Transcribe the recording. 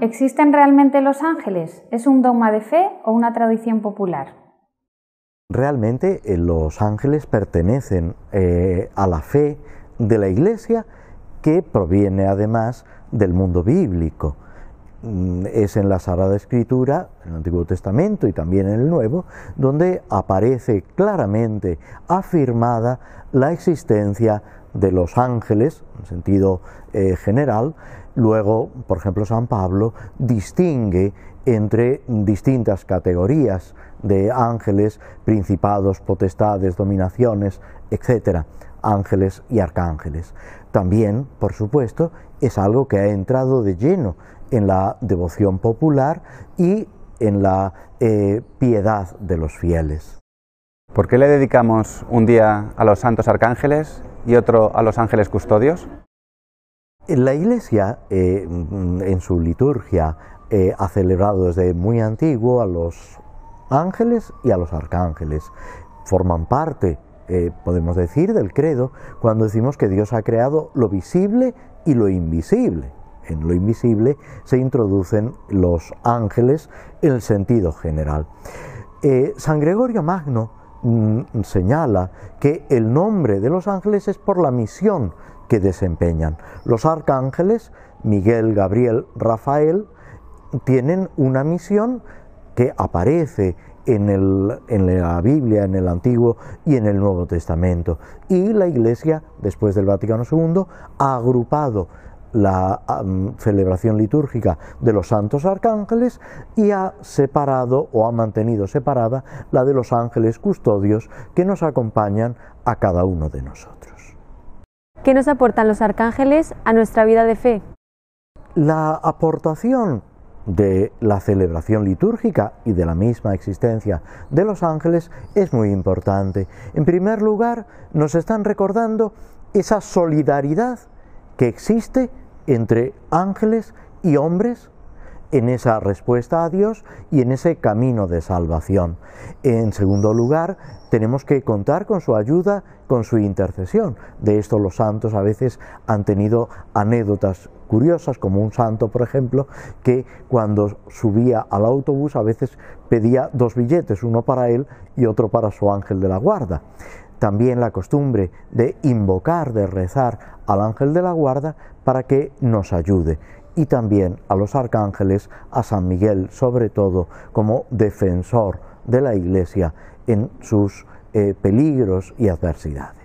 ¿Existen realmente los ángeles? ¿Es un dogma de fe o una tradición popular? Realmente eh, los ángeles pertenecen eh, a la fe de la Iglesia que proviene además del mundo bíblico. Mm, es en la Sagrada Escritura, en el Antiguo Testamento y también en el Nuevo, donde aparece claramente afirmada la existencia de los ángeles, en sentido eh, general. Luego, por ejemplo, San Pablo distingue entre distintas categorías de ángeles, principados, potestades, dominaciones, etcétera, ángeles y arcángeles. También, por supuesto, es algo que ha entrado de lleno en la devoción popular y en la eh, piedad de los fieles. ¿Por qué le dedicamos un día a los santos arcángeles y otro a los ángeles custodios? La Iglesia, eh, en su liturgia, eh, ha celebrado desde muy antiguo a los ángeles y a los arcángeles. Forman parte, podemos decir, del credo cuando decimos que Dios ha creado lo visible y lo invisible en lo invisible, se introducen los ángeles en el sentido general. Eh, San Gregorio Magno mm, señala que el nombre de los ángeles es por la misión que desempeñan. Los arcángeles, Miguel, Gabriel, Rafael, tienen una misión que aparece en, en, la Biblia, en el Antiguo y en el Nuevo Testamento. Y la Iglesia, después del Vaticano II, ha agrupado la celebración litúrgica de los santos arcángeles y ha separado o ha mantenido separada la de los ángeles custodios que nos acompañan a cada uno de nosotros. ¿Qué nos aportan los arcángeles a nuestra vida de fe? La aportación de la celebración litúrgica y de la misma existencia de los ángeles es muy importante. En primer lugar, nos están recordando esa solidaridad que existe entre ángeles y hombres en esa respuesta a Dios y en ese camino de salvación. En segundo lugar, tenemos que contar con su ayuda, con su intercesión. De esto los santos a veces han tenido anécdotas curiosas, como un santo, por ejemplo, que cuando subía al autobús a veces pedía dos billetes, uno para él y otro para su ángel de la guarda también la costumbre de invocar, de rezar al ángel de la guarda para que nos ayude y también a los arcángeles, a San Miguel sobre todo como defensor de la Iglesia en sus eh, peligros y adversidades.